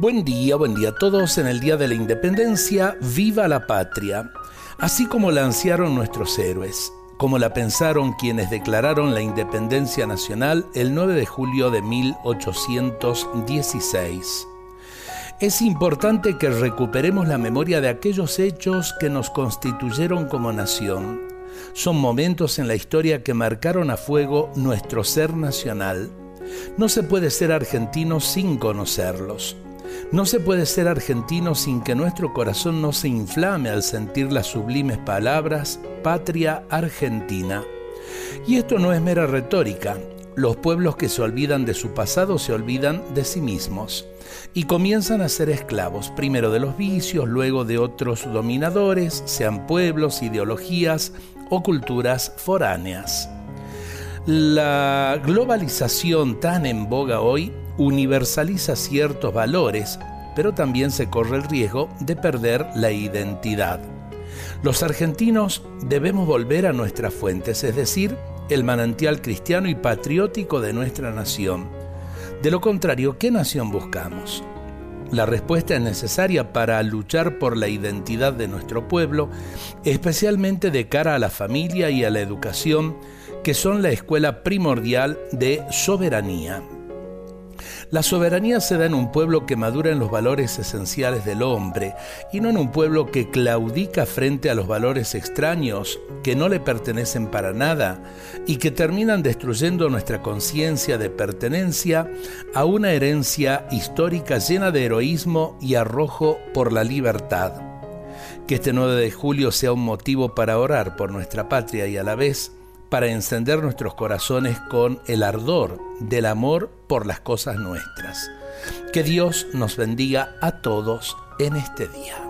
Buen día, buen día a todos en el Día de la Independencia, viva la patria, así como la ansiaron nuestros héroes, como la pensaron quienes declararon la independencia nacional el 9 de julio de 1816. Es importante que recuperemos la memoria de aquellos hechos que nos constituyeron como nación. Son momentos en la historia que marcaron a fuego nuestro ser nacional. No se puede ser argentino sin conocerlos. No se puede ser argentino sin que nuestro corazón no se inflame al sentir las sublimes palabras patria argentina. Y esto no es mera retórica. Los pueblos que se olvidan de su pasado se olvidan de sí mismos y comienzan a ser esclavos, primero de los vicios, luego de otros dominadores, sean pueblos, ideologías o culturas foráneas. La globalización tan en boga hoy universaliza ciertos valores, pero también se corre el riesgo de perder la identidad. Los argentinos debemos volver a nuestras fuentes, es decir, el manantial cristiano y patriótico de nuestra nación. De lo contrario, ¿qué nación buscamos? La respuesta es necesaria para luchar por la identidad de nuestro pueblo, especialmente de cara a la familia y a la educación, que son la escuela primordial de soberanía. La soberanía se da en un pueblo que madura en los valores esenciales del hombre y no en un pueblo que claudica frente a los valores extraños que no le pertenecen para nada y que terminan destruyendo nuestra conciencia de pertenencia a una herencia histórica llena de heroísmo y arrojo por la libertad. Que este 9 de julio sea un motivo para orar por nuestra patria y a la vez para encender nuestros corazones con el ardor del amor por las cosas nuestras. Que Dios nos bendiga a todos en este día.